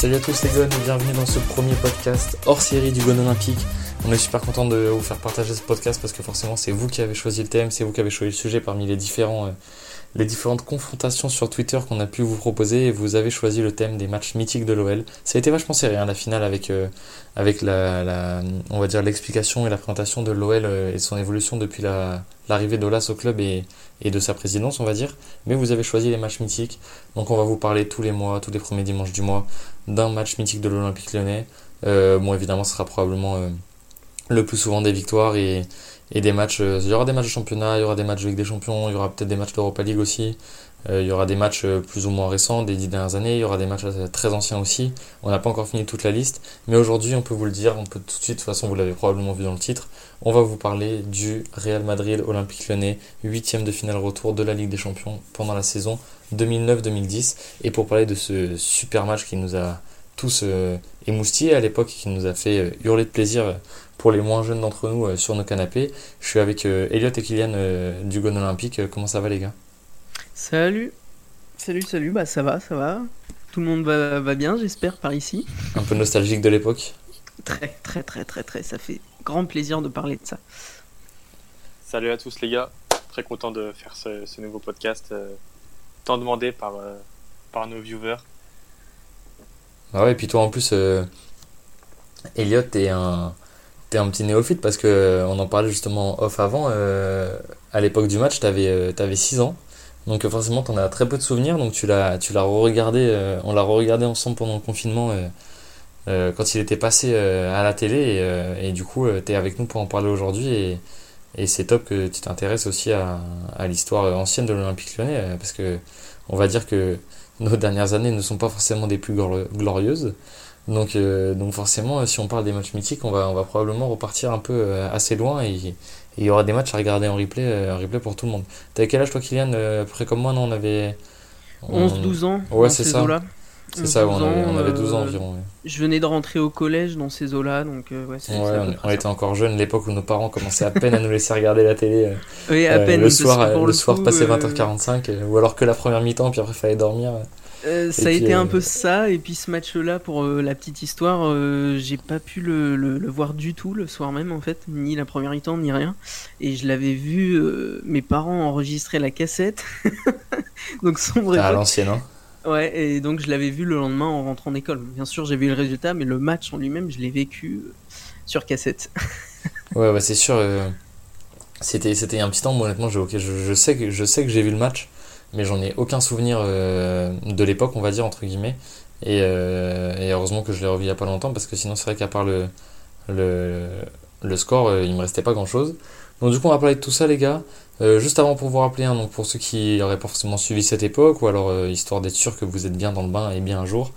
Salut à tous les gones et bienvenue dans ce premier podcast hors série du Gone Olympique. On est super content de vous faire partager ce podcast parce que forcément c'est vous qui avez choisi le thème, c'est vous qui avez choisi le sujet parmi les différents euh, les différentes confrontations sur Twitter qu'on a pu vous proposer et vous avez choisi le thème des matchs mythiques de l'OL. Ça a été vachement serré hein, la finale avec, euh, avec la, la, on va dire l'explication et la présentation de l'OL euh, et son évolution depuis la, l'arrivée d'Olas au club et, et de sa présidence on va dire. Mais vous avez choisi les matchs mythiques. Donc on va vous parler tous les mois, tous les premiers dimanches du mois d'un match mythique de l'Olympique lyonnais. Euh, bon évidemment ce sera probablement euh, le plus souvent des victoires et, des matchs. Euh, il y aura des matchs de championnat, il y aura des matchs de Ligue des Champions, il y aura peut-être des matchs d'Europa League aussi. Euh, il y aura des matchs euh, plus ou moins récents des dix dernières années, il y aura des matchs très anciens aussi. On n'a pas encore fini toute la liste, mais aujourd'hui, on peut vous le dire, on peut tout de suite, de toute façon, vous l'avez probablement vu dans le titre, on va vous parler du Real Madrid Olympique Lyonnais, huitième de finale retour de la Ligue des Champions pendant la saison 2009-2010. Et pour parler de ce super match qui nous a tous émoustillés à l'époque et qui nous a fait hurler de plaisir pour les moins jeunes d'entre nous sur nos canapés, je suis avec Elliot et Kylian du Gone Olympique. Comment ça va les gars? Salut, salut, salut, bah ça va, ça va. Tout le monde va, va bien, j'espère, par ici. Un peu nostalgique de l'époque? Très, très, très, très, très, ça fait grand plaisir de parler de ça. Salut à tous les gars, très content de faire ce, ce nouveau podcast, euh, tant demandé par, euh, par nos viewers. Ah ouais, et puis toi en plus, euh, Elliot, t'es un, t'es un petit néophyte parce que on en parlait justement off avant. à l'époque du match, t'avais, t'avais 6 ans. Donc forcément, tu en as très peu de souvenirs, donc tu l'as, tu l'as re-regardé, euh, on l'a re-regardé ensemble pendant le confinement euh, euh, quand il était passé à la télé, et, du coup, tu es avec nous pour en parler aujourd'hui, et, et c'est top que tu t'intéresses aussi à, à l'histoire ancienne de l'Olympique lyonnais, parce que on va dire que nos dernières années ne sont pas forcément des plus glorieuses, donc, donc forcément, si on parle des matchs mythiques, on va, on va probablement repartir un peu assez loin, et, il y aura des matchs à regarder en replay, euh, en replay pour tout le monde. T'avais quel âge toi Kylian euh, Après comme moi, non, on avait... 11-12 ans. Ouais, c'est ça. C'est ça, on, avait, on avait 12 ans euh, environ. Je venais de rentrer au collège dans ces eaux-là, donc ouais, c'est ouais, on, était encore jeunes, l'époque où nos parents commençaient à peine à nous laisser regarder la télé. oui, à peine. Le soir, le, soir passé 20h45, ou alors que la première mi-temps, puis après il fallait dormir. Euh, ça a été un euh, peu ça, et puis ce match-là, pour euh, la petite histoire, j'ai pas pu le, le, voir du tout le soir même en fait, ni la première mi-temps, ni rien. Et je l'avais vu, mes parents enregistrer la cassette, donc sombre. Ah, à l'ancienne, hein Ouais, et donc je l'avais vu le lendemain en rentrant d'école. Bien sûr, j'ai vu le résultat, mais le match en lui-même, je l'ai vécu sur cassette. ouais, ouais, c'est sûr. c'était, c'était un petit temps, honnêtement, je, je, sais que, je sais que j'ai vu le match mais j'en ai aucun souvenir euh, de l'époque, on va dire, entre guillemets. Et, euh, et heureusement que je l'ai revu il n'y a pas longtemps, parce que sinon, c'est vrai qu'à part le, le, le score, euh, il me restait pas grand chose. Donc, du coup, on va parler de tout ça, les gars. juste avant, pour vous rappeler, hein, donc pour ceux qui n'auraient pas forcément suivi cette époque, ou alors histoire d'être sûr que vous êtes bien dans le bain et bien un jour,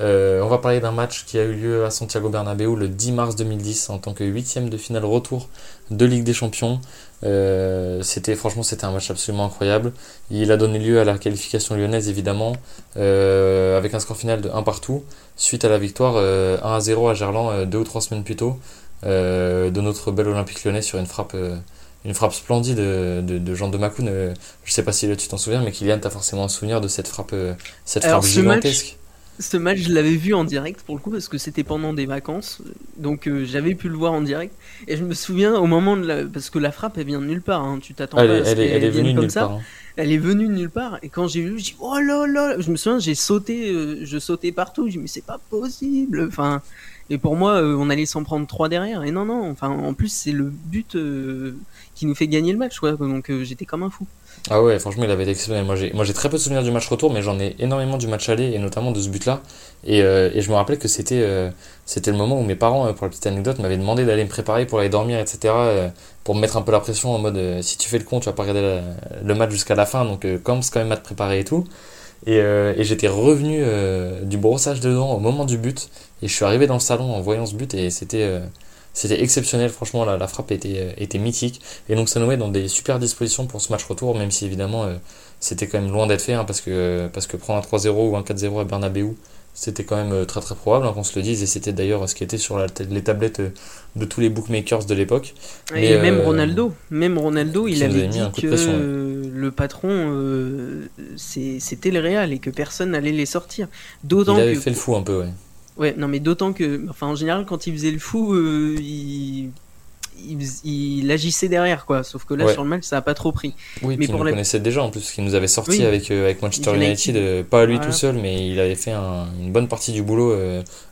on va parler d'un match qui a eu lieu à Santiago Bernabéu le 10 mars 2010 en tant que huitième de finale retour de Ligue des Champions. Euh, c'était franchement c'était un match absolument incroyable. Il a donné lieu à la qualification lyonnaise évidemment euh, avec un score final de 1 partout suite à la victoire 1 euh, à 0 à Gerland deux ou trois semaines plus tôt de notre bel Olympique lyonnais sur une frappe une frappe splendide de, de, Jean de Macoun. je sais pas si tu t'en souviens mais Kylian t'as forcément un souvenir de cette frappe cette frappe gigantesque. Ce match, je l'avais vu en direct pour le coup parce que c'était pendant des vacances, donc euh, j'avais pu le voir en direct. Et je me souviens au moment de la... parce que la frappe elle vient de nulle part, hein. tu t'attends pas à ce elle, elle, est venue comme ça. Part, hein. Elle est venue de nulle part et quand j'ai vu, j'ai dit oh là là, je me souviens, j'ai sauté, euh, je sautais partout, j'ai dit mais c'est pas possible. Enfin, Et pour moi, on allait s'en prendre trois derrière. Et non, non. Enfin, en plus, c'est le but qui nous fait gagner le match. Donc j'étais comme un fou. Ah ouais, franchement, il avait été exceptionnel. Moi, j'ai, très peu de souvenirs du match retour, mais j'en ai énormément du match aller et notamment de ce but-là. Et, euh, je me rappelais que c'était, euh, le moment où mes parents, euh, pour la petite anecdote, m'avaient demandé d'aller me préparer pour aller dormir, etc. pour me mettre un peu la pression en mode si tu fais le con, tu vas pas regarder le match jusqu'à la fin, donc commence quand même à te préparer et tout. Et, et j'étais revenu du brossage de dents au moment du but. Et je suis arrivé dans le salon en voyant ce but et c'était c'était exceptionnel, franchement, la, la frappe était, euh, était mythique. Et donc ça nous met dans des super dispositions pour ce match retour, même si évidemment euh, c'était quand même loin d'être fait, hein, parce, que, parce que prendre un 3-0 ou un 4-0 à Bernabeu, c'était quand même euh, très très probable hein, qu'on se le dise, et c'était d'ailleurs ce qui était sur les tablettes de tous les bookmakers de l'époque. Et même Ronaldo, même Ronaldo, il avait dit que le patron, c'était le Real et que personne n'allait les sortir. D'autant il avait fait le fou un peu, ouais. Ouais, non, mais d'autant que, enfin, en général, quand il faisait le fou, euh, il... Il, agissait derrière, quoi. Sauf que là, sur le match, ça a pas trop pris. Oui, mais pour il connaissait déjà en plus, qu'il nous avait sorti avec, euh, avec Manchester United, euh, pas lui tout seul, mais il avait fait une bonne partie du boulot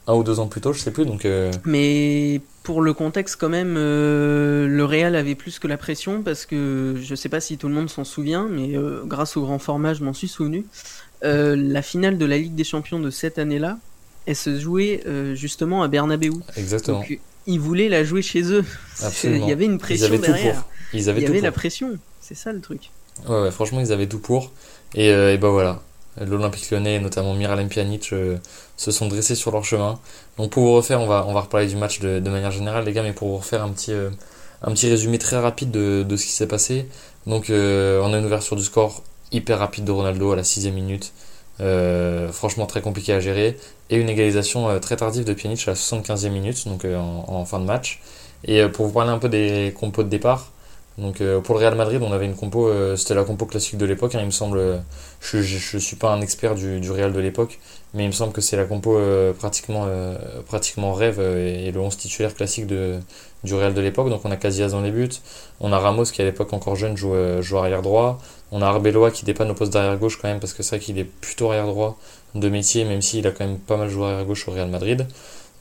un ou deux ans plus tôt, je sais plus. Donc, Mais pour le contexte, quand même, le Real avait plus que la pression parce que je sais pas si tout le monde s'en souvient, mais grâce au grand format, je m'en suis souvenu. la finale de la Ligue des Champions de cette année-là, elle se jouait euh, justement à Bernabeu. Exactement. Donc, ils voulaient la jouer chez eux. Il y avait une pression ils avaient derrière. Tout pour. Ils avaient Il y avait la pression. C'est ça le truc. Ouais, ouais, franchement, ils avaient tout pour. Et, euh, et ben voilà. L'Olympique lyonnais, notamment Miralem Pjanic, euh, se sont dressés sur leur chemin. Donc pour vous refaire, on va, on va reparler du match de, de manière générale, les gars, mais pour vous refaire un petit, un petit résumé très rapide de, de ce qui s'est passé. Donc on a une ouverture du score hyper rapide de Ronaldo à la sixième minute. Euh, franchement très compliqué à gérer. Et une égalisation euh, très tardive de Pjanic à la 75e minute donc euh, en, fin de match. Et pour vous parler un peu des compos de départ donc pour le Real Madrid on avait une compo c'était la compo classique de l'époque hein, il me semble je, je, suis pas un expert du, du Real de l'époque mais il me semble que c'est la compo pratiquement pratiquement rêve et le 11 titulaire classique de, du Real de l'époque. Donc on a Casillas dans les buts on a Ramos qui à l'époque encore jeune joue, joue arrière droit. On a Arbeloa qui dépanne au poste d'arrière gauche quand même parce que c'est vrai qu'il est plutôt arrière droit de métier même s'il a quand même pas mal joué arrière gauche au Real Madrid.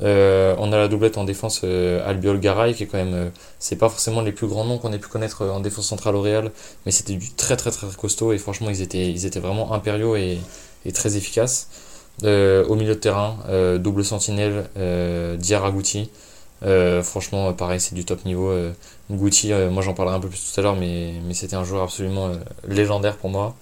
Euh, on a la doublette en défense euh, Albiol Garay qui est quand même euh, c'est pas forcément les plus grands noms qu'on ait pu connaître en défense centrale au Real mais c'était du très très très costaud et franchement ils étaient vraiment impériaux et, très efficaces. au milieu de terrain double sentinelle Diaragouti franchement pareil c'est du top niveau euh, moi j'en parlerai un peu plus tout à l'heure, mais, mais c'était un joueur absolument légendaire pour moi.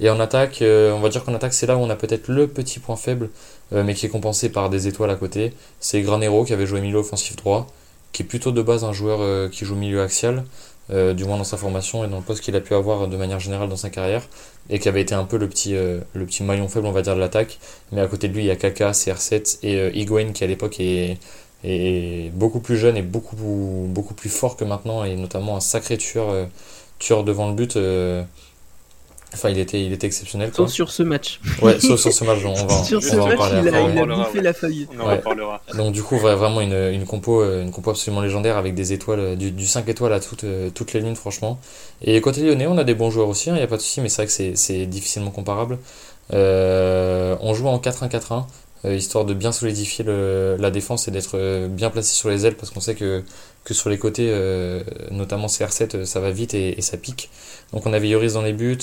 Et en attaque, on va dire qu'en attaque, c'est là où on a peut-être le petit point faible, mais qui est compensé par des étoiles à côté. C'est Granero qui avait joué milieu offensif droit, qui est plutôt de base un joueur qui joue milieu axial, du moins dans sa formation et dans le poste qu'il a pu avoir de manière générale dans sa carrière, et qui avait été un peu le petit, le petit maillon faible, on va dire, de l'attaque. Mais à côté de lui, il y a Kaka, CR7 et Higuain qui à l'époque est et beaucoup plus jeune et beaucoup, beaucoup plus fort que maintenant, et notamment un sacré tueur, euh, tueur devant le but. Euh, enfin, il était, il était exceptionnel. Sauf sur ce match. Ouais, sauf sur ce match, on va, sur ce en match, parler il, a, il a bouffé la feuille. On en reparlera. Donc du coup, vraiment une, une, compo, euh, une compo absolument légendaire avec des étoiles, du, du 5 étoiles à toutes, toutes les lignes, franchement. Et côté lyonnais, on a des bons joueurs aussi, il hein, n'y a pas de souci, mais c'est vrai que c'est difficilement comparable. on joue en 4-1-4-1. Euh, histoire de bien solidifier la défense et d'être euh, bien placé sur les ailes parce qu'on sait que, que sur les côtés, euh, notamment CR7, ça va vite et, ça pique. Donc on avait Yoris dans les buts,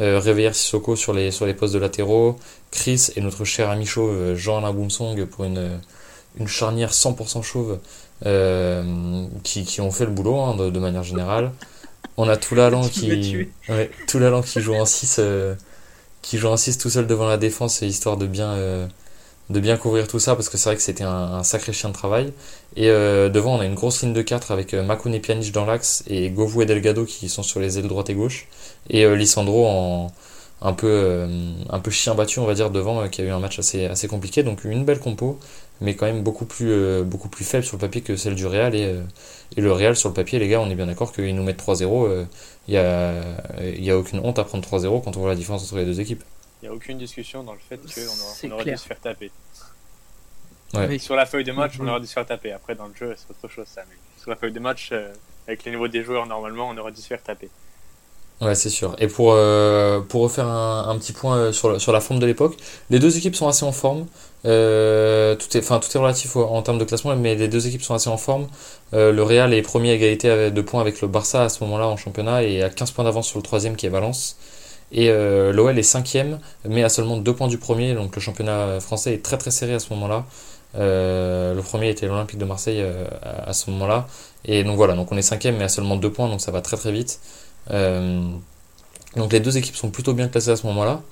Réveillère Sissoko sur les, sur les postes de latéraux, Chris et notre cher ami chauve Jean-Alain Boumsong pour une, une charnière 100% chauve qui, qui, ont fait le boulot hein, de, manière générale. On a Toulalan qui, ouais, qui joue en 6 qui joue en 6 tout seul devant la défense histoire de bien de bien couvrir tout ça parce que c'est vrai que c'était un, sacré chien de travail. Et euh, devant, on a une grosse ligne de 4 avec euh, Makun et Pjanic dans l'axe et Govou et Delgado qui sont sur les ailes droite et gauche. Et euh, Lissandro en un peu, un peu chien battu, on va dire, devant, qui a eu un match assez, assez compliqué. Donc une belle compo, mais quand même beaucoup plus, beaucoup plus faible sur le papier que celle du Real. Et, et le Real, sur le papier, les gars, on est bien d'accord qu'ils nous mettent 3-0. Il n'y a, y a aucune honte à prendre 3-0 quand on voit la différence entre les deux équipes. Il n'y a aucune discussion dans le fait qu'on aurait, dû se faire taper. Sur la feuille de match, on aurait dû se faire taper. Après, dans le jeu, c'est autre chose ça. Mais sur la feuille de match, euh, avec les niveaux des joueurs, normalement, on aurait dû se faire taper. Ouais, c'est sûr. Et pour, euh, pour refaire un, un petit point euh, sur, la- sur la forme de l'époque, les deux équipes sont assez en forme. Euh, tout est, enfin, tout est relatif au- en termes de classement, mais les deux équipes sont assez en forme. Euh, le Real est premier à égalité de points avec le Barça à ce moment-là en championnat et à 15 points d'avance sur le troisième qui est Valence. Et euh, l'OL est cinquième, mais à seulement deux points du premier. Donc le championnat français est très très serré à ce moment-là. Euh, le premier était l'Olympique de Marseille euh, à, ce moment-là. Et donc voilà, donc on est cinquième, mais à seulement deux points, donc ça va très très vite. Donc les deux équipes sont plutôt bien classées à ce moment-là.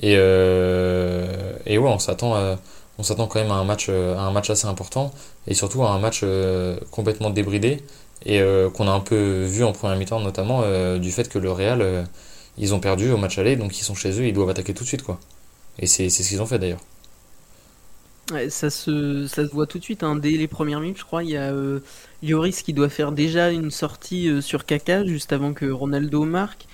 Et, et ouais, on s'attend on s'attend quand même à un match, à un match assez important et surtout à un match complètement débridé et qu'on a un peu vu en première mi-temps notamment du fait que le Real ils ont perdu au match aller donc ils sont chez eux ils doivent attaquer tout de suite quoi. Et c'est ce qu'ils ont fait d'ailleurs. Ça se, voit tout de suite, hein. Dès les premières minutes, je crois, il y a euh, Lloris qui doit faire déjà une sortie euh, sur Kaka juste avant que Ronaldo marque.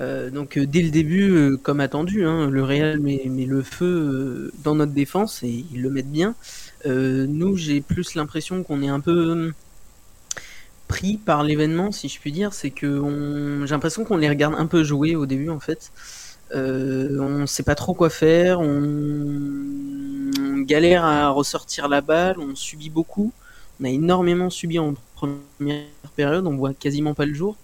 Euh, donc euh, dès le début, comme attendu, hein, le Real met, le feu dans notre défense et ils le mettent bien. Nous, j'ai plus l'impression qu'on est un peu pris par l'événement, si je puis dire. C'est que on... j'ai l'impression qu'on les regarde un peu jouer au début, en fait. Euh, on sait pas trop quoi faire, on... on galère à ressortir la balle, on subit beaucoup. On a énormément subi en première période, on voit quasiment pas le jour.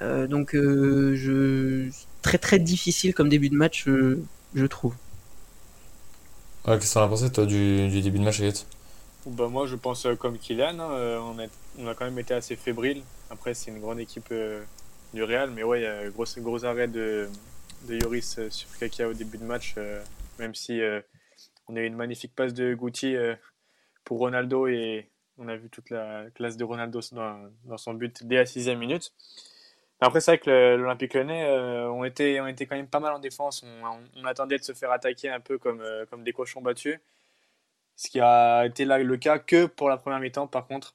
Euh, donc euh, je... très très difficile comme début de match, euh, je trouve. Ouais, Qu'est-ce que t'en as pensé toi du, du début de match Elliot Bah, moi, je pense comme Kylian. hein, on, a, on a quand même été assez fébrile. Après, c'est une grande équipe euh, du Real. Mais ouais, il y a gros, gros arrêt de, de Yoris euh, sur Kaka au début de match. euh, même si on a eu une magnifique passe de Guti pour Ronaldo. Et on a vu toute la classe de Ronaldo dans, dans son but dès la sixième minute. Après, c'est vrai que l'Olympique Lyonnais, euh, on, était, on quand même pas mal en défense. On, attendait de se faire attaquer un peu comme, comme des cochons battus. Ce qui a été le cas que pour la première mi-temps, par contre.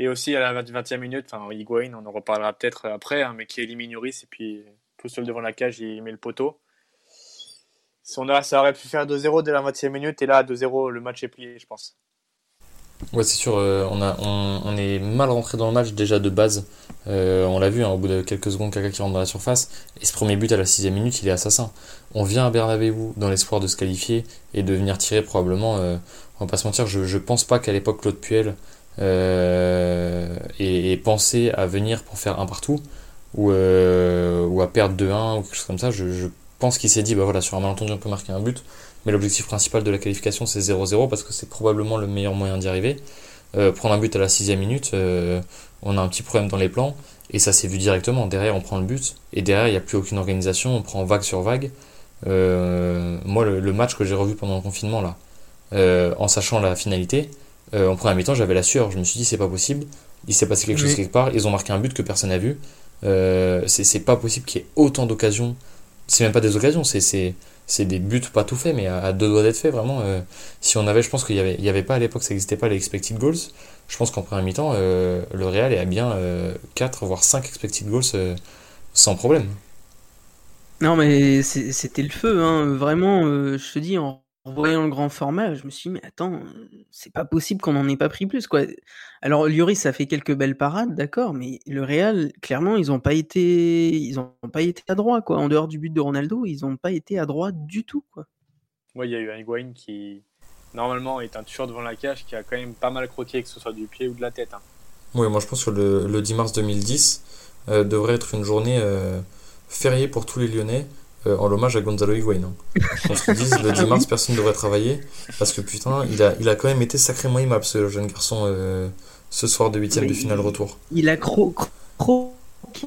Et aussi à la 20e minute, enfin, Higuain, on en reparlera peut-être après, hein, mais qui élimine Lloris et puis tout seul devant la cage, il met le poteau. Si ça aurait pu faire 2-0 dès la 20e minute, et là, 2-0, le match est plié, je pense. Ouais, c'est sûr, euh, on, a, on, est mal rentré dans le match déjà de base. Euh, on l'a vu, hein, au bout de quelques secondes, Kaka qui rentre dans la surface. Et ce premier but à la sixième minute, il est assassin. On vient à Bernabeu dans l'espoir de se qualifier et de venir tirer probablement. euh, on va pas se mentir, je, je pense pas qu'à l'époque Claude Puel euh, ait pensé à venir pour faire un partout ou, euh, ou à perdre 2-1 ou quelque chose comme ça. Je, pense qu'il s'est dit, bah voilà, sur un malentendu, on peut marquer un but. Mais l'objectif principal de la qualification, c'est 0-0 parce que c'est probablement le meilleur moyen d'y arriver. Euh, prendre un but à la sixième minute, on a un petit problème dans les plans et ça s'est vu directement. Derrière, on prend le but et derrière, il n'y a plus aucune organisation. On prend vague sur vague. Moi, le, le match que j'ai revu pendant le confinement, là, en sachant la finalité, en première mi-temps, j'avais la sueur. Je me suis dit, c'est pas possible. Il s'est passé quelque chose Oui. quelque part. Ils ont marqué un but que personne n'a vu. Euh, c'est c'est pas possible qu'il y ait autant d'occasions. C'est même pas des occasions, c'est c'est c'est des buts pas tout faits, mais à, à deux doigts d'être faits, vraiment. euh, si on avait, je pense qu'il y avait, il y avait pas à l'époque, ça n'existait pas les expected goals. Je pense qu'en première mi-temps, euh, le Real est à bien euh, 4 voire 5 expected goals euh, sans problème. Non, mais c'était le feu, hein. Vraiment, euh, je te dis, en voyant le grand format, je me suis dit, mais attends, euh, c'est pas possible qu'on en ait pas pris plus, quoi. Alors, Lloris, ça fait quelques belles parades, d'accord, mais le Real, clairement, ils ont pas été, ils ont pas été adroits, quoi. En dehors du but de Ronaldo, ils ont pas été adroits du tout, quoi. Moi, il y a eu un Higuain qui, normalement, est un tueur devant la cage, qui a quand même pas mal croqué, que ce soit du pied ou de la tête. hein. Oui, moi je pense que le, le 10 mars 2010 euh, devrait être une journée euh, fériée pour tous les Lyonnais euh, en l'hommage à Gonzalo Higuain. hein. On se dise, le 10 mars, personne ne devrait travailler parce que putain, il a, il a quand même été sacrément aimable ce jeune garçon euh, ce soir de huitième de finale il- retour. Il a cro cro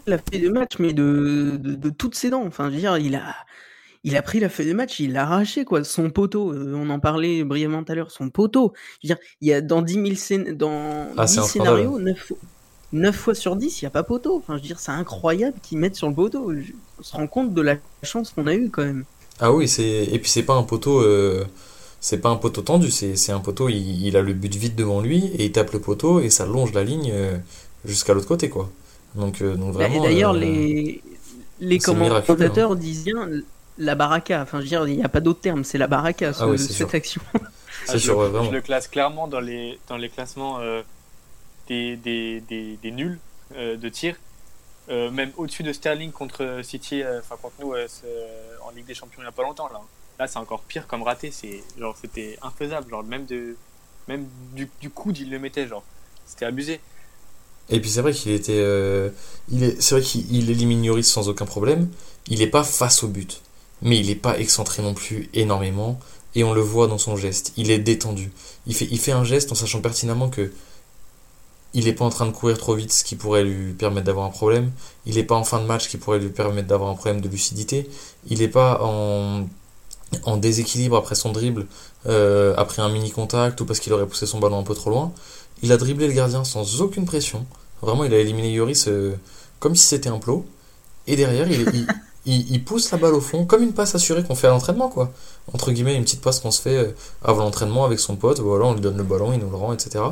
la feuille de match, mais de, de, de toutes ses dents. Enfin, je veux dire, il a, il a pris la feuille de match, il l'a arraché, quoi. Son poteau, euh, on en parlait brièvement tout à l'heure, son poteau. Je veux dire, il y a dans 10 000 scén- dans Ah, 10 c'est scénarios, 9, fois- 9 fois sur 10, il n'y a pas poteau. Enfin, je veux dire, c'est incroyable qu'ils mettent sur le poteau. Je- On se rend compte de la chance qu'on a eue, quand même. Ah oui, c'est et puis c'est pas un poteau euh, c'est pas un poteau tendu, c'est c'est un poteau il, il a le but vite devant lui et il tape le poteau et ça longe la ligne euh, jusqu'à l'autre côté quoi. Donc euh, donc Bah, Et vraiment d'ailleurs, euh, les, les miraculeux, commentateurs disent bien la baraka. Enfin, je veux dire, il n'y a pas d'autre terme, c'est la baraka, ce- Ah oui, cette sûr. action. c'est Ah, sûr je, vraiment. je le classe clairement dans les, dans les classements euh, des, nuls euh, de tir. même au-dessus de Sterling contre City, enfin contre nous en Ligue des Champions il n'y a pas longtemps là. Là c'est encore pire comme raté, c'était infaisable, genre même de même du, du coude il le mettait c'était abusé. Et puis c'est vrai qu'il était, est, c'est vrai qu'il élimine Yoris sans aucun problème. Il n'est pas face au but, mais il n'est pas excentré non plus énormément et on le voit dans son geste. Il est détendu. Il fait, il fait un geste en sachant pertinemment que il n'est pas en train de courir trop vite, ce qui pourrait lui permettre d'avoir un problème. Il n'est pas en fin de match, ce qui pourrait lui permettre d'avoir un problème de lucidité. Il n'est pas en, en déséquilibre après son dribble, euh, après un mini contact ou parce qu'il aurait poussé son ballon un peu trop loin. Il a dribblé le gardien sans aucune pression. Vraiment, il a éliminé Yoris euh, comme si c'était un plot. Et derrière, il, il, il, pousse la balle au fond, comme une passe assurée qu'on fait à l'entraînement, quoi. Entre guillemets, une petite passe qu'on se fait euh, avant l'entraînement avec son pote, voilà, on lui donne le ballon, il nous le rend, etc.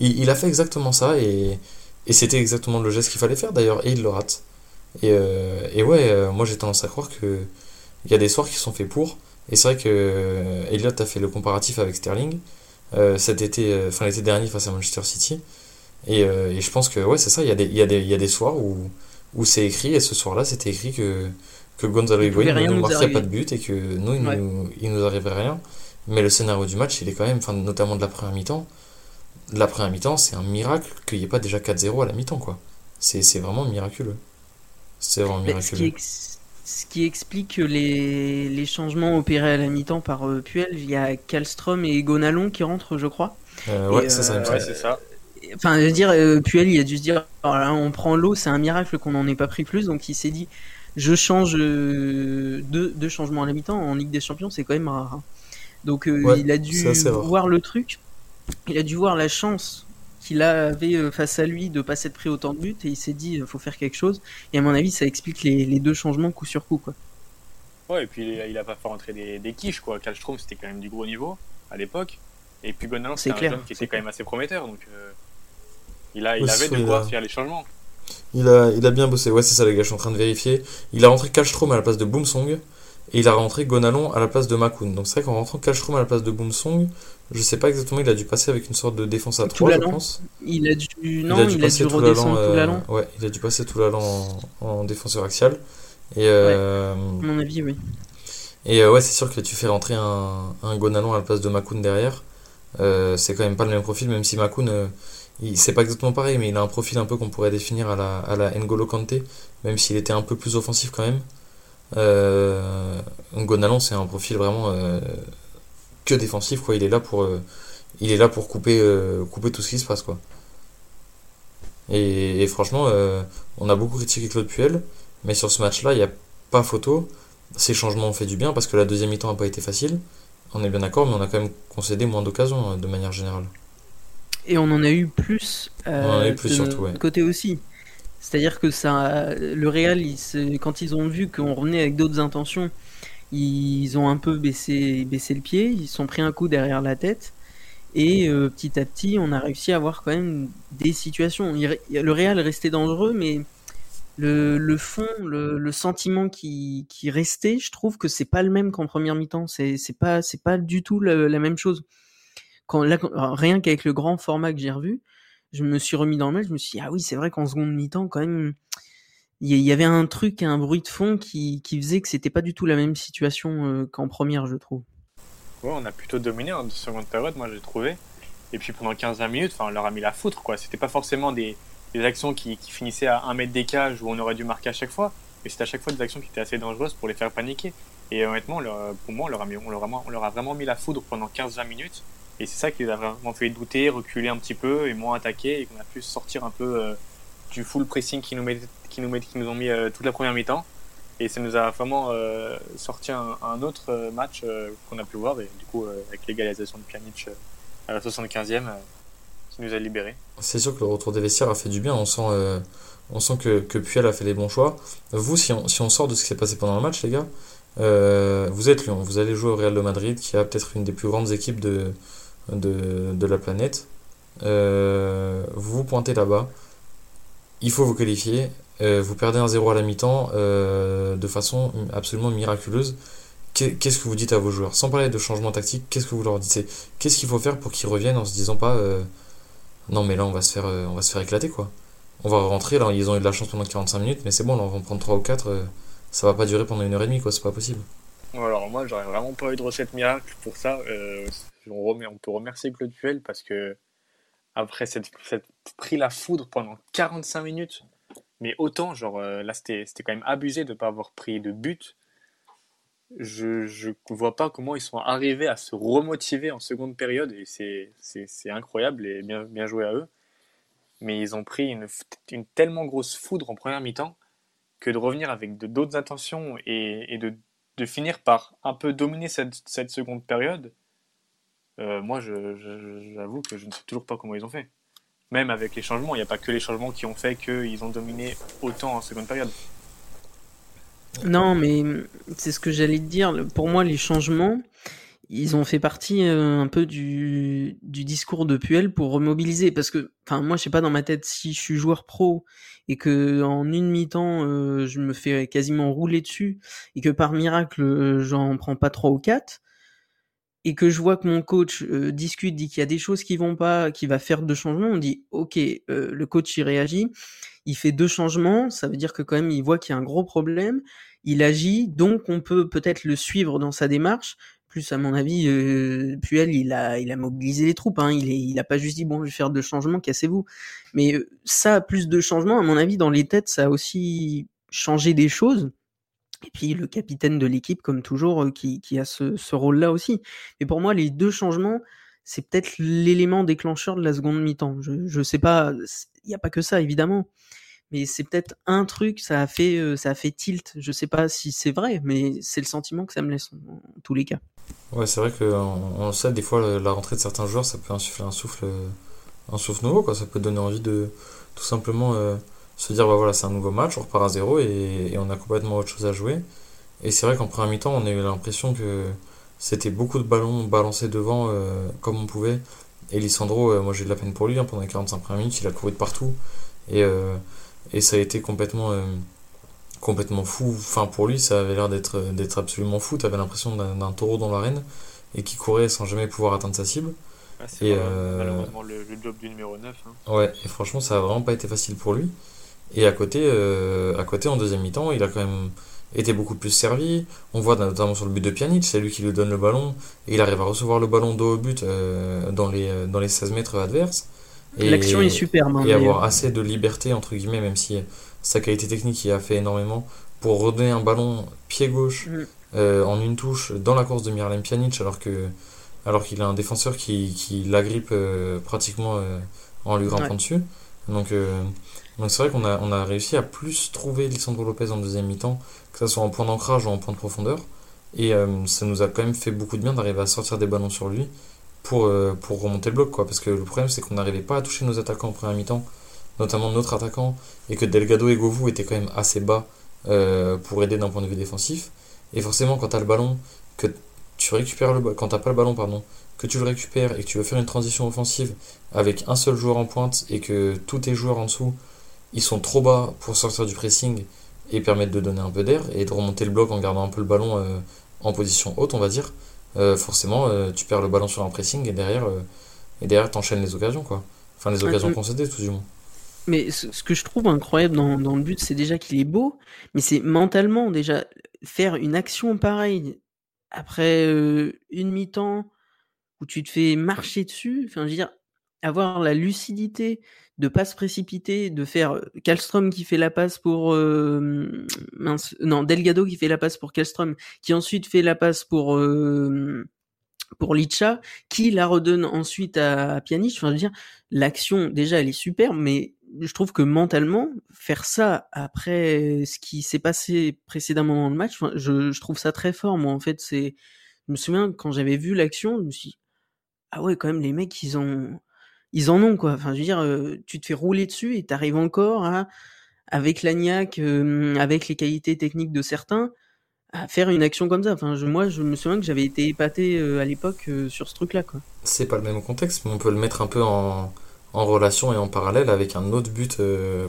Il, a fait exactement ça, et, et c'était exactement le geste qu'il fallait faire d'ailleurs, et il le rate. Et, euh, et ouais, euh, moi j'ai tendance à croire que il y a des soirs qui sont faits pour, et c'est vrai que Elliot a fait le comparatif avec Sterling cet été, enfin l'été dernier face à Manchester City, et, et je pense que ouais, c'est ça, il y, a des, il, y a des, il y a des soirs où où c'est écrit, et ce soir-là, c'était écrit que, que Gonzalo Higuain ne marquerait pas de but et que nous, il, nous, il nous arriverait rien. Mais le scénario du match, il est quand même, enfin, notamment de la première mi-temps, de la première mi-temps, c'est un miracle qu'il n'y ait pas déjà 4-0 à la mi-temps, quoi. C'est vraiment miraculeux. C'est vraiment miraculeux. Ce qui, explique les, les, changements opérés à la mi-temps par euh, Puel, il y a Kallstrom et Gonalon qui rentrent, je crois. Euh, ouais, euh, ouais, c'est ça. Enfin, je veux dire, euh, Puel, il a dû se dire, oh on prend l'eau, c'est un miracle qu'on n'en ait pas pris plus. Donc il s'est dit, je change deux, changements à la mi-temps. En Ligue des Champions, c'est quand même rare. Hein. Donc il a dû voir le truc. Il a dû voir la chance qu'il avait face à lui de pas s'être pris autant de buts et il s'est dit, il faut faire quelque chose. Et à mon avis, ça explique les, deux changements coup sur coup. Quoi. Ouais, et puis il a pas fait rentrer des, des quiches. Quoi. Kallstrom, c'était quand même du gros niveau à l'époque. Et puis Gonalon, c'était un jeune qui était quand même assez prometteur. Donc. Il, a, il avait de quoi faire les changements. Il a, il a bien bossé, ouais, c'est ça, les gars, je suis en train de vérifier. Il a rentré Kallstrom à la place de Boomsong et il a rentré Gonalon à la place de Makun. Donc c'est vrai qu'en rentrant Kallstrom à la place de Boomsong, je sais pas exactement, il a dû passer avec une sorte de défense à 3, je pense. Il a dû, non, il a dû, il passer tout l'allant. Euh, ouais, il a dû passer tout l'allant en, en, défenseur axial. Et, euh, à mon avis, oui. Et euh, ouais, c'est sûr que tu fais rentrer un, un Gonalon à la place de Makun derrière. Euh, c'est quand même pas le même profil, même si Makun c'est pas exactement pareil, mais il a un profil un peu qu'on pourrait définir à la, à la N'Golo Kanté, même s'il était un peu plus offensif quand même. Euh, c'est un profil vraiment euh, que défensif, quoi. Il est là pour, euh, il est là pour couper, euh, couper tout ce qui se passe, quoi. Et, franchement, on a beaucoup critiqué Claude Puel, mais sur ce match-là, il n'y a pas photo. Ces changements ont fait du bien parce que la deuxième mi-temps n'a pas été facile. On est bien d'accord, mais on a quand même concédé moins d'occasions de manière générale. Et on en a eu plus, euh, plus de surtout, côté aussi. C'est-à-dire que ça, le Real, quand ils ont vu qu'on revenait avec d'autres intentions, ils ont un peu baissé, baissé le pied, ils sont pris un coup derrière la tête. Et euh, petit à petit, on a réussi à avoir quand même des situations. Le Real restait dangereux, mais le, le fond, le, le sentiment qui, qui, restait, je trouve que c'est pas le même qu'en première mi-temps. C'est pas, c'est pas du tout la même chose rien qu'avec le grand format que j'ai revu, je me suis remis dans le match, je me suis dit, ah oui, c'est vrai qu'en seconde mi-temps, quand même, il y, avait un truc, un bruit de fond qui, faisait que c'était pas du tout la même situation euh, qu'en première, je trouve. Ouais, on a plutôt dominé en seconde période, moi j'ai trouvé. Et puis pendant 15-20 minutes, on leur a mis la foutre, quoi. C'était pas forcément des, actions qui, finissaient à un mètre des cages où on aurait dû marquer à chaque fois, mais c'était à chaque fois des actions qui étaient assez dangereuses pour les faire paniquer. Et honnêtement, pour moi, on leur, a on, leur a, on leur a vraiment mis la foudre pendant 15-20 minutes. Et c'est ça qui les a vraiment fait douter, reculer un petit peu et moins attaquer et qu'on a pu sortir un peu euh, du full pressing qui nous, met, qui nous, ont mis euh, toute la première mi-temps. Et ça nous a vraiment euh, sorti un, autre match qu'on a pu voir, et, du coup avec l'égalisation de Pjanic à la 75e qui nous a libérés. C'est sûr que le retour des vestiaires a fait du bien, on sent, on sent que, que Puel a fait les bons choix. Vous, si on, si on sort de ce qui s'est passé pendant le match, les gars, vous êtes Lyon, vous allez jouer au Real de Madrid, qui a peut-être une des plus grandes équipes de, de, de la planète. Euh, vous vous pointez là-bas, il faut vous qualifier. Euh, vous perdez un 0 à la mi-temps euh, de façon absolument miraculeuse. Qu'est-ce que vous dites à vos joueurs? Sans parler de changement tactique, qu'est-ce que vous leur dites? Qu'est-ce qu'il faut faire pour qu'ils reviennent en se disant pas non mais là on va se faire on va se faire éclater quoi. on va rentrer, là, ils ont eu de la chance pendant 45 minutes, mais c'est bon, là, on va en prendre 3 ou 4, euh, ça va pas durer pendant une heure et demie, quoi, c'est pas possible. Alors moi, j'aurais vraiment pas eu de recette miracle pour ça. Euh, on, remet, on peut remercier Claude Puel parce que après cette, cette pris la foudre pendant 45 minutes, mais autant, genre euh, là, c'était quand même abusé de ne pas avoir pris de but. Je ne vois pas comment ils sont arrivés à se remotiver en seconde période et c'est incroyable et bien, bien joué à eux mais ils ont pris une, une tellement grosse foudre en première mi-temps que de revenir avec d'autres intentions et, et de, de, finir par un peu dominer cette, cette seconde période, euh, moi j'avoue que je ne sais toujours pas comment ils ont fait. Même avec les changements, il n'y a pas que les changements qui ont fait qu'ils ont dominé autant en seconde période. Non, mais c'est ce que j'allais te dire. Pour moi, les changements, ils ont fait partie euh, un peu du, discours de Puel pour remobiliser parce que enfin moi je sais pas dans ma tête si je suis joueur pro et que en une mi-temps euh, je me fais quasiment rouler dessus et que par miracle j'en prends pas trois ou quatre et que je vois que mon coach discute dit qu'il y a des choses qui vont pas qu'il va faire deux changements on dit OK le coach il réagit il fait deux changements ça veut dire que quand même il voit qu'il y a un gros problème il agit, donc on peut peut-être le suivre dans sa démarche, plus à mon avis, euh, Puel, il a, il a mobilisé les troupes. Hein. Il, est, il a pas juste dit bon, je vais faire deux changements, cassez-vous. Mais euh, ça, plus de changements, à mon avis, dans les têtes, ça a aussi changé des choses. Et puis le capitaine de l'équipe, comme toujours, euh, qui, a ce, rôle-là aussi. Mais pour moi, les deux changements, c'est peut-être l'élément déclencheur de la seconde mi-temps. Je, je sais pas, il n'y a pas que ça, évidemment mais c'est peut-être un truc, ça a fait, euh, ça a fait tilt. Je sais pas si c'est vrai, mais c'est le sentiment que ça me laisse en, tous les cas. Ouais, c'est vrai qu'on on sait des fois la rentrée de certains joueurs, ça peut insuffler un souffle, un souffle nouveau, quoi. Ça peut donner envie de tout simplement euh, se dire, bah voilà, c'est un nouveau match, on repart à zéro et, on a complètement autre chose à jouer. Et c'est vrai qu'en première mi-temps, on a eu l'impression que c'était beaucoup de ballons balancés devant euh, comme on pouvait. Et Lissandro, moi j'ai de la peine pour lui, hein, pendant les 45 premières minutes, il a couru de partout. Et et ça a été complètement euh, complètement fou enfin pour lui ça avait l'air d'être d'être absolument fou t'avais l'impression d'un taureau dans l'arène et qui courait sans jamais pouvoir atteindre sa cible ah, et euh, malheureusement le, job du numéro 9 hein. ouais et franchement ça a vraiment pas été facile pour lui et à côté euh, à côté en deuxième mi-temps il a quand même été beaucoup plus servi on voit notamment sur le but de Pjanic c'est lui qui lui donne le ballon et il arrive à recevoir le ballon dos au but dans les dans les 16 mètres adverses L'action est superbe. Hein, et avoir assez de liberté, entre guillemets, même si sa qualité technique y a fait énormément, pour redonner un ballon pied gauche mm. euh, en une touche dans la course de Miralem Pjanic, alors que alors qu'il a un défenseur qui, qui l'agrippe euh, pratiquement euh, en lui grimpant dessus. Donc donc c'est vrai qu'on a, on a réussi à plus trouver Lisandro Lopez en deuxième mi-temps, que ce soit en point d'ancrage ou en point de profondeur. Et ça nous a quand même fait beaucoup de bien d'arriver à sortir des ballons sur lui pour, euh, pour remonter le bloc. Quoi. Parce que le problème, c'est qu'on n'arrivait pas à toucher nos attaquants en première mi-temps, notamment notre attaquant, et que Delgado et Govou étaient quand même assez bas euh, pour aider d'un point de vue défensif. Et forcément, quand tu as le ballon, que tu récupères le quand t'as pas le ballon, pardon, que tu le récupères et que tu veux faire une transition offensive avec un seul joueur en pointe et que tous tes joueurs en dessous, ils sont trop bas pour sortir du pressing et permettre de donner un peu d'air et de remonter le bloc en gardant un peu le ballon euh, en position haute, on va dire. Euh, forcément, euh, tu perds le ballon sur un pressing et derrière, et derrière t'enchaînes les occasions, quoi. Enfin, les occasions concédées, tout du moins. Mais ce que je trouve incroyable dans, dans le but, c'est déjà qu'il est beau, mais c'est mentalement déjà faire une action pareille après une mi-temps où tu te fais marcher dessus. Enfin, je veux dire, avoir la lucidité de pas se précipiter, de faire Kallström qui fait la passe pour euh, non Delgado qui fait la passe pour Kallström, qui ensuite fait la passe pour euh, pour Licha, qui la redonne ensuite à, à Pjanic. Enfin, je veux dire, l'action déjà elle est super, mais je trouve que mentalement faire ça après ce qui s'est passé précédemment dans le match, je, je trouve ça très fort. Moi, en fait, c'est, je me souviens quand j'avais vu l'action, je me suis dit, ah ouais, quand même les mecs ils ont ils en ont quoi. Enfin, je veux dire, euh, tu te fais rouler dessus et t'arrives encore à, avec l'agnac, euh, avec les qualités techniques de certains, à faire une action comme ça. Enfin, je, moi, je me souviens que j'avais été épaté euh, à l'époque sur ce truc-là, quoi. C'est pas le même contexte, mais on peut le mettre un peu en, en relation et en parallèle avec un autre but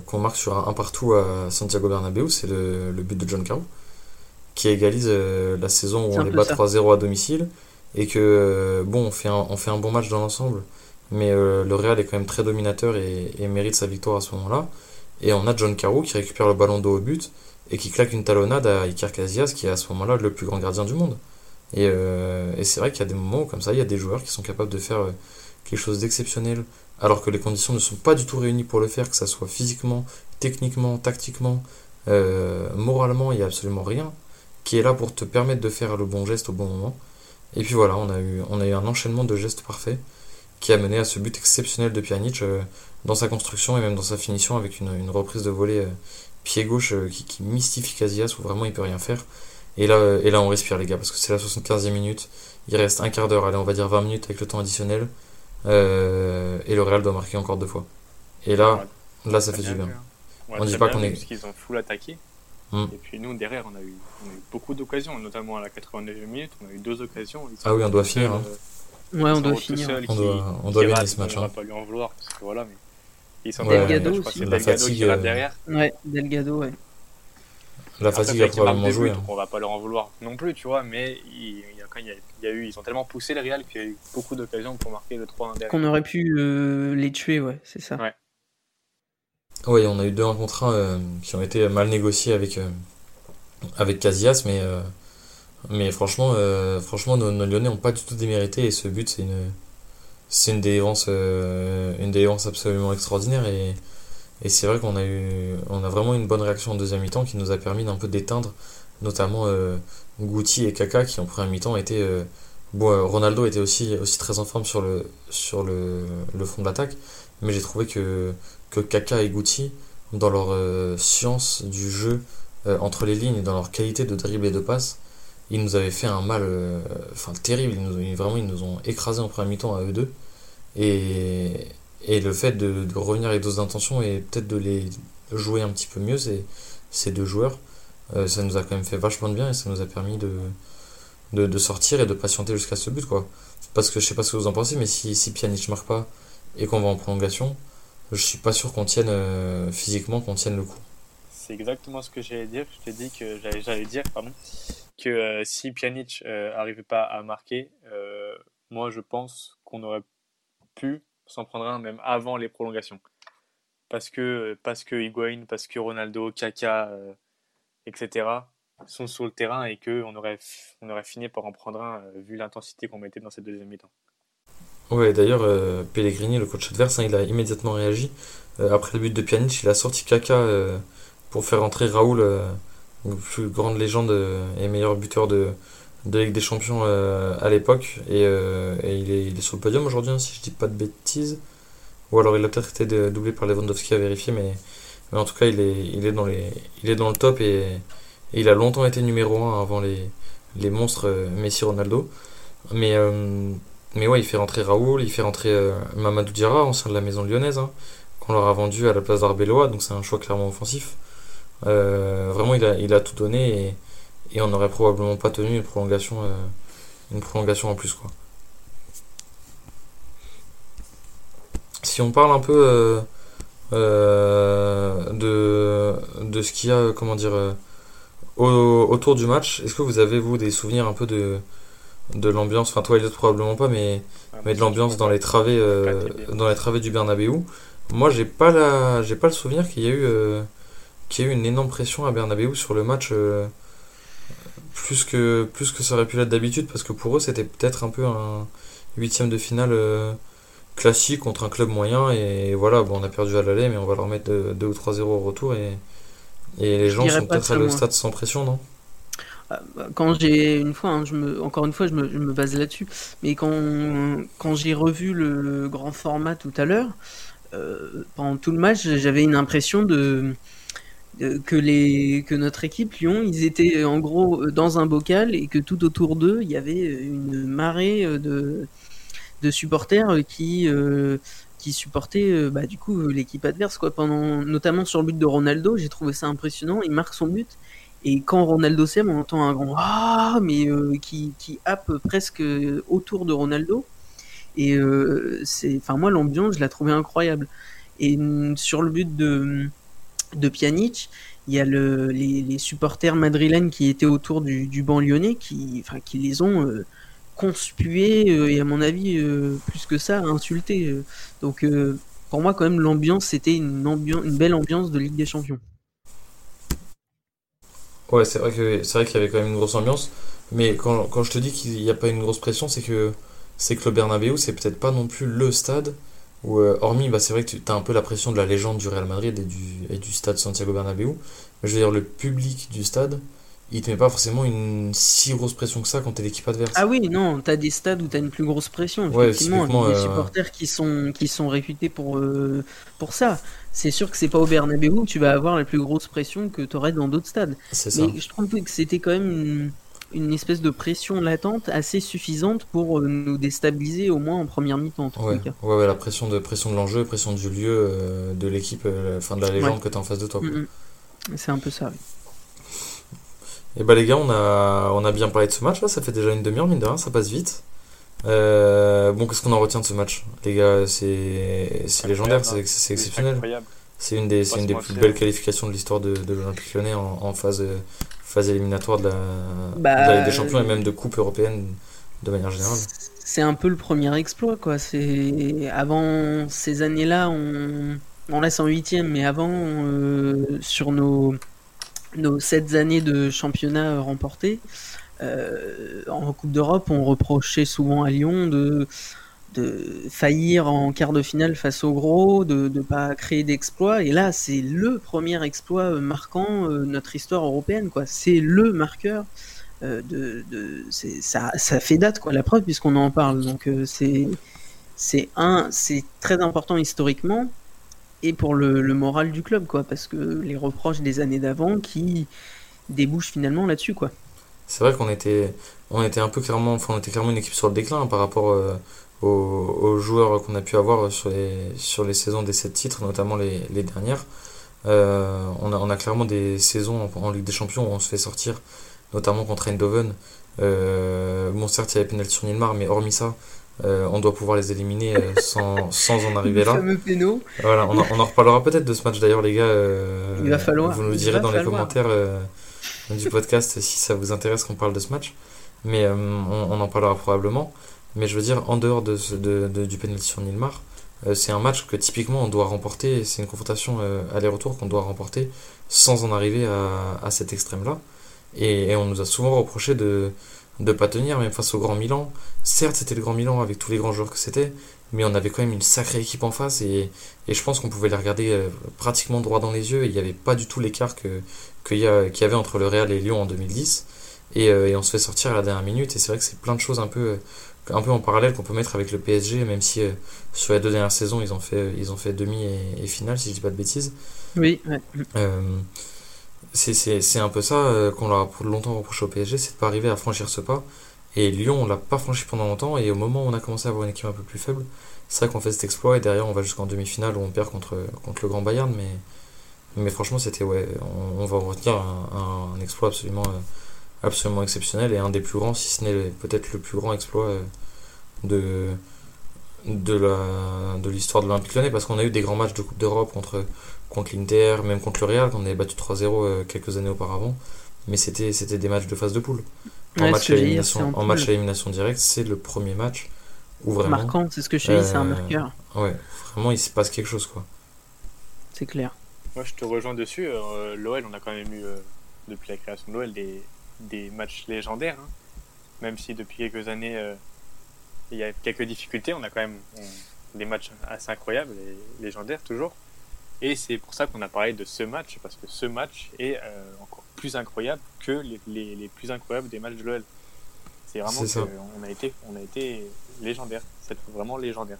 qu'on marque sur un, partout à Santiago Bernabéu, c'est le, le, but de John Caro, qui égalise la saison où on les bat 3-0 à domicile et que bon, on fait un, on fait un bon match dans l'ensemble mais euh, le Real est quand même très dominateur et, mérite sa victoire à ce moment-là. Et on a John Carew qui récupère le ballon d'eau au but et qui claque une talonnade à Iker Casillas, qui est à ce moment-là le plus grand gardien du monde. Et, euh, c'est vrai qu'il y a des moments comme ça, il y a des joueurs qui sont capables de faire euh, quelque chose d'exceptionnel, alors que les conditions ne sont pas du tout réunies pour le faire, que ça soit physiquement, techniquement, tactiquement, moralement, il n'y a absolument rien qui est là pour te permettre de faire le bon geste au bon moment. Et puis voilà, on a eu, on a eu un enchaînement de gestes parfaits qui a mené à ce but exceptionnel de Pjanic dans sa construction et même dans sa finition avec une, une reprise de volée pied gauche qui, qui, mystifie Casillas où vraiment il peut rien faire. Et là, et là on respire les gars parce que c'est la 75e minute. Il reste un quart d'heure, allez on va dire 20 minutes avec le temps additionnel. Euh, et le Real doit marquer encore deux fois. Et là, là ça fait du bien. Ouais, on dit pas qu'on est. Parce qu'ils ont full attaqué. Hmm. Et puis nous derrière on a eu, on a eu beaucoup d'occasions, notamment à la 89e minute, on a eu deux occasions. Ah oui on doit finir. Hein. Ouais on doit finir. on doit, on doit gagner ce match. On va pas lui en vouloir parce que voilà mais. Ils sont Delgado aussi. C'est Delgado qui est derrière. Ouais Delgado ouais. La fatigue a probablement joué. Donc on va pas leur en vouloir non plus, tu vois, mais il, y a, quand il, y a, il y a eu, ils ont tellement poussé le Real qu'il y a eu beaucoup d'occasions pour marquer le 3-1 derrière. Qu'on aurait pu euh, les tuer, ouais, c'est ça. Ouais. Oui, on a eu deux 1 contre 1 euh, qui ont été mal négociés avec, euh, avec Casillas, mais, euh, mais franchement, euh, franchement nos, Lyonnais n'ont pas du tout démérité et ce but, c'est une, c'est une délivrance, une absolument extraordinaire et c'est vrai qu'on a eu, on a vraiment une bonne réaction en deuxième mi-temps qui nous a permis d'un peu d'éteindre, notamment euh, Guti et Kaka qui en première mi-temps étaient, euh, bon, euh, Ronaldo était aussi aussi très en forme sur le sur le, le front de l'attaque, mais j'ai trouvé que que Kaka et Guti dans leur euh, science du jeu euh, entre les lignes et dans leur qualité de dribble et de passe, ils nous avaient fait un mal, euh, terrible. Ils nous, vraiment ils nous ont écrasé en première mi-temps à eux deux et le fait de, revenir avec d'autres intentions et peut-être de les jouer un petit peu mieux, ces, deux joueurs, euh, ça nous a quand même fait vachement de bien et ça nous a permis de, sortir et de patienter jusqu'à ce but. quoi. Parce que je sais pas ce que vous en pensez, mais si, si Pjanic marque pas et qu'on va en prolongation, je suis pas sûr qu'on tienne euh, physiquement, qu'on tienne le coup. C'est exactement ce que j'allais dire. Je t'ai dit que j'allais dire pardon, que euh, si Pjanic euh, arrivait pas à marquer, euh, moi je pense qu'on aurait pu s'en prendre un même avant les prolongations. Parce que, parce que Higuain, parce que Ronaldo, Kaka, euh, etc. sont sur le terrain et qu'on aurait, on aurait fini par en prendre un euh, vu l'intensité qu'on mettait dans cette deuxième mi-temps. Ouais, d'ailleurs, euh, Pellegrini, le coach adverse, hein, il a immédiatement réagi. Euh, après le but de Pjanic, il a sorti Kaka euh, pour faire entrer Raoul, plus grande légende et meilleur buteur de, de Ligue des Champions euh, à l'époque. Et, euh, et il, est, il, est, sur le podium aujourd'hui hein, si je dis pas de bêtises. Ou alors il a peut-être été doublé par Lewandowski à vérifier mais, en tout cas il est, il est, dans, les, il est dans le top et, il a longtemps été numéro 1 avant les, les monstres euh, Messi Ronaldo. Mais, euh, mais ouais il fait rentrer Raoul il fait rentrer euh, Mamadou Diarra ancien de la maison lyonnaise hein, qu'on leur a vendu à la place d'Arbeloa donc c'est un choix clairement offensif vraiment il a, il a tout donné et et on n'aurait probablement pas tenu une prolongation, euh, une prolongation en plus quoi. Si on parle un peu euh, euh, de, de ce qu'il y a, comment dire, au, autour du match, est-ce que vous avez vous des souvenirs un peu de, de l'ambiance, enfin toi Elliot probablement pas, mais, ah, mais de l'ambiance dans les travées, dans les travées du Bernabeu. Moi j'ai pas la, j'ai pas le souvenir qu'il y a eu, qu'il y a eu une énorme pression à Bernabeu sur le match plus que, plus que ça aurait pu l'être d'habitude, parce que pour eux, c'était peut-être un peu un huitième de finale euh, classique contre un club moyen, et voilà, bon, on a perdu à l'aller, mais on va leur mettre 2 ou 3-0 au retour, et, et les gens sont peut-être à le stade sans pression, non? Ah, bah, quand j'ai une fois, hein, je me, encore une fois, je me, je me base là-dessus, mais quand, quand j'ai revu le grand format tout à l'heure, euh, pendant tout le match, j'avais une impression de, que les que notre équipe Lyon ils étaient en gros dans un bocal et que tout autour d'eux il y avait une marée de de supporters qui euh, qui supportaient bah, du coup l'équipe adverse quoi. Pendant notamment sur le but de Ronaldo j'ai trouvé ça impressionnant. Il marque son but et quand Ronaldo sème on entend un grand ah! mais euh, qui qui happe presque autour de Ronaldo. Et euh, c'est moi l'ambiance je la trouvais incroyable. Et sur le but de de Pjanic, il y a le, les, supporters madrilènes qui étaient autour du, banc lyonnais qui, enfin, qui les ont euh, conspués euh, et à mon avis euh, plus que ça insultés. donc pour moi, quand même, l'ambiance, c'était une, belle ambiance de Ligue des Champions. Ouais, c'est vrai que c'est vrai qu'il y avait quand même une grosse ambiance, mais quand, quand je te dis qu'il n'y a pas une grosse pression, c'est que c'est que le Bernabeu, c'est peut-être pas non plus le stade où, euh, hormis, bah, c'est vrai que tu as un peu la pression de la légende du Real Madrid et du, et du stade Santiago Bernabeu, mais je veux dire, le public du stade, il te met pas forcément une si grosse pression que ça quand t'es l'équipe adverse. Ah oui, non, t'as des stades où t'as une plus grosse pression, Ouais, effectivement, avec des euh, supporters qui sont, qui sont réputés pour, euh, pour ça. C'est sûr que c'est pas au Bernabeu où tu vas avoir la plus grosse pression que t'aurais dans d'autres stades. Ça. Mais je trouve que c'était quand même une, une espèce de pression latente assez suffisante pour euh, nous déstabiliser au moins en première mi-temps en tout Ouais, cas. ouais, ouais, la pression de, pression de l'enjeu, pression du lieu, euh, de l'équipe, euh, enfin de la légende Ouais. que t'as en face de toi. Mm. C'est un peu ça. oui. Et bah les gars, on a, on a bien parlé de ce match là, ça fait déjà une demi-heure, mine de rien, ça passe vite. Euh, bon, qu'est-ce qu'on en retient de ce match Les gars, c'est c'est légendaire, c'est c'est exceptionnel. C'est une des, une des plus belles qualifications de l'histoire de, de l'Olympique lyonnais en, en phase, euh, phase éliminatoire de la, Bah, de la Ligue des Champions et même de Coupe européenne de manière générale. C'est un peu le premier exploit, quoi. C'est avant ces années-là, on, on laisse en huitième, mais avant, euh, sur nos nos sept années de championnat remportés, euh, en Coupe d'Europe, on reprochait souvent à Lyon de de faillir en quart de finale face au gros, de ne pas créer d'exploit. Et là, c'est le premier exploit euh, marquant euh, notre histoire européenne, quoi. C'est le marqueur euh, de, de ça, ça fait date quoi la preuve puisqu'on en parle donc euh, c'est c'est un c'est très important historiquement et pour le, moral du club quoi parce que les reproches des années d'avant qui débouchent finalement là-dessus quoi C'est vrai qu'on était, on était un peu clairement, on était clairement une équipe sur le déclin par rapport euh, aux, aux joueurs qu'on a pu avoir sur les, sur les saisons des 7 titres, notamment les, les dernières. Euh, on a, on a clairement des saisons en, en Ligue des Champions où on se fait sortir, notamment contre Eindhoven. Euh, bon, certes, il y avait penalty sur Nilmar, mais hormis ça, euh, on doit pouvoir les éliminer euh, sans, sans en arriver là. Voilà, on en, on en reparlera peut-être de ce match d'ailleurs, les gars. Il va falloir, Vous nous direz dans les commentaires du podcast si ça vous intéresse qu'on parle de ce match. Mais on, on en parlera probablement. Mais je veux dire, en dehors de, du penalty sur Nilmar, euh, c'est un match que typiquement on doit remporter. C'est une confrontation euh, aller-retour qu'on doit remporter sans en arriver à, cet extrême-là. Et, on nous a souvent reproché de ne pas tenir, même face au Grand Milan. Certes, c'était le Grand Milan avec tous les grands joueurs que c'était, mais on avait quand même une sacrée équipe en face et, je pense qu'on pouvait les regarder euh, pratiquement droit dans les yeux il n'y avait pas du tout l'écart qu'il y, avait entre le Real et Lyon en 2010 et, euh, et on se fait sortir à la dernière minute et c'est vrai que c'est plein de choses un peu un peu en parallèle qu'on peut mettre avec le PSG même si euh, sur les deux dernières saisons ils ont fait ils ont fait demi et, et finale si je dis pas de bêtises oui ouais. euh, c'est, un peu ça euh, qu'on leur a pour longtemps reproché au PSG, c'est de pas arriver à franchir ce pas. Et Lyon, on l'a pas franchi pendant longtemps, et au moment où on a commencé à avoir une équipe un peu plus faible, c'est vrai qu'on fait cet exploit, et derrière on va jusqu'en demi-finale où on perd contre, contre le Grand Bayern, mais, mais franchement c'était, ouais, on, on va en retenir un, un exploit absolument, euh, absolument exceptionnel, et un des plus grands, si ce n'est peut-être le plus grand exploit euh, de, de, la, de l'histoire de l'Olympique Lyonnais, parce qu'on a eu des grands matchs de Coupe d'Europe contre contre l'Inter, même contre le Real, qu'on avait battu 3-0 euh, quelques années auparavant. Mais c'était c'était des matchs de phase de poule. En Ouais, match, à élimination, c'est en en match poule. à élimination directe, c'est le premier match où vraiment, marquant c'est ce que je te dis c'est un Euh, marqueur ouais, vraiment il se passe quelque chose quoi. c'est clair Moi, je te rejoins dessus. Euh, L'OL, on a quand même eu, euh, depuis la création de l'OL, des, des matchs légendaires. hein. Même si depuis quelques années, euh, il y a quelques difficultés, on a quand même on- des matchs assez incroyables et légendaires toujours. Et c'est pour ça qu'on a parlé de ce match, parce que ce match est euh, encore plus incroyable que les, les, les plus incroyables des matchs de l'OL. C'est vraiment ça. qu'on a été, on a été légendaire. C'est vraiment légendaire.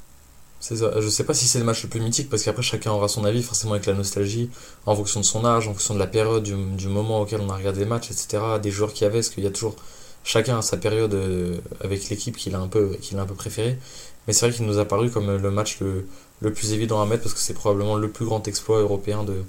C'est ça. Je sais pas si c'est le match le plus mythique parce qu'après chacun aura son avis, forcément avec la nostalgie, en fonction de son âge, en fonction de la période, du, moment auquel on a regardé les matchs, etc. Des joueurs qu'il y avait, parce qu'il y a toujours chacun a sa période euh, avec l'équipe qu'il a un peu qu'il a un peu préféré. Mais c'est vrai qu'il nous a paru comme le match le, le plus évident à mettre parce que c'est probablement le plus grand exploit européen de,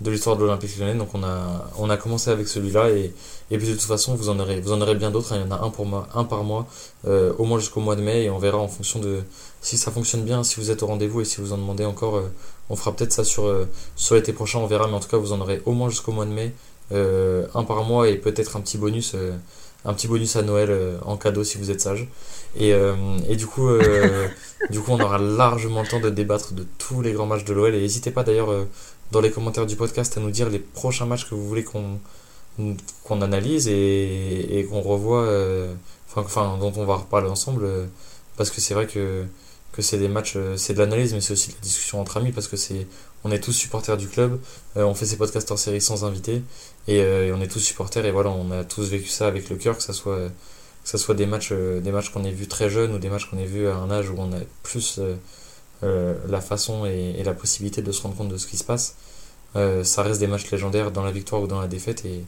de l'histoire de l'Olympique lyonnais. Donc on a, on a commencé avec celui-là et, et puis de toute façon vous en aurez, vous en aurez bien d'autres. Il y en a un, pour moi, un par mois, euh, au moins jusqu'au mois de mai et on verra en fonction de si ça fonctionne bien, si vous êtes au rendez-vous et si vous en demandez encore. euh, on fera peut-être ça sur, euh, sur l'été prochain, on verra. Mais en tout cas vous en aurez au moins jusqu'au mois de mai un par mois et peut-être un petit bonus un petit bonus à Noël en cadeau si vous êtes sage. Et, et du, coup, du coup, on aura largement le temps de débattre de tous les grands matchs de l'OL. Et n'hésitez pas d'ailleurs dans les commentaires du podcast à nous dire les prochains matchs que vous voulez qu'on qu'on analyse et, et qu'on revoit, enfin, dont on va reparler ensemble. parce que c'est vrai que que c'est des matchs, euh, c'est de l'analyse, mais c'est aussi de la discussion entre amis parce que c'est, on est tous supporters du club, euh, on fait ces podcasts en série sans invité euh, et, on est tous supporters et voilà, on a tous vécu ça avec le cœur, que ça soit, que ça soit des matchs, des matchs qu'on ait vus très jeunes ou des matchs qu'on ait vus à un âge où on a plus la façon et, la possibilité de se rendre compte de ce qui se passe. ça reste des matchs légendaires dans la victoire ou dans la défaite et,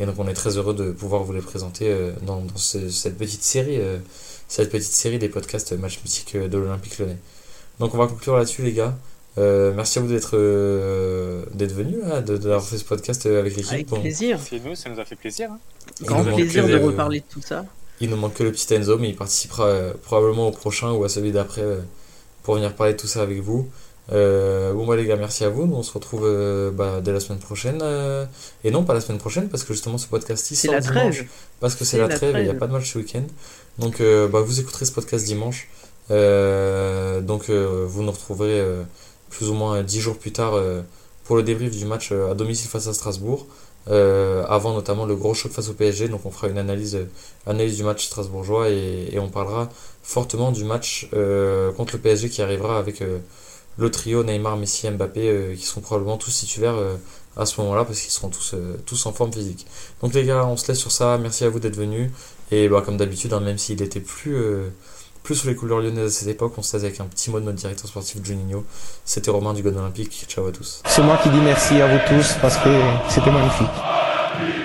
et donc on est très heureux de pouvoir vous les présenter dans, dans cette petite série cette petite série des podcasts match mythique de l'Olympique Lyonnais. Donc on va conclure là-dessus les gars. Euh, merci à vous d'être euh, d'être venus, hein, d'avoir fait ce podcast avec l'équipe. Avec plaisir. C'est nous, ça nous a fait plaisir. Hein. Grand plaisir de reparler de tout ça. Il nous manque que le petit Enzo, mais il participera euh, probablement au prochain ou à celui d'après pour venir parler de tout ça avec vous. Euh, bon bah les gars, merci à vous. Nous on se retrouve euh, bah, dès la semaine prochaine. Euh, et non, pas la semaine prochaine parce que justement ce podcast il sort dimanche. Parce que c'est la, trêve et il n'y a pas de match ce week-end. Donc bah, vous écouterez ce podcast dimanche. donc vous nous retrouverez plus ou moins 10 jours plus tard pour le débrief du match à domicile face à Strasbourg. Avant notamment le gros choc face au PSG. Donc on fera une analyse, analyse du match strasbourgeois et, on parlera fortement du match contre le PSG qui arrivera avec le trio Neymar, Messi, Mbappé, euh, qui seront probablement tous titulaires euh, à ce moment-là parce qu'ils seront tous, euh, tous en forme physique. Donc les gars, on se laisse sur ça. Merci à vous d'être venus. Et bah, comme d'habitude, hein, même s'il était plus, plus sous les couleurs lyonnaises à cette époque, on se avec un petit mot de notre directeur sportif Juninho. C'était Romain du God Olympique. Ciao à tous. C'est moi qui dis merci à vous tous parce que c'était magnifique.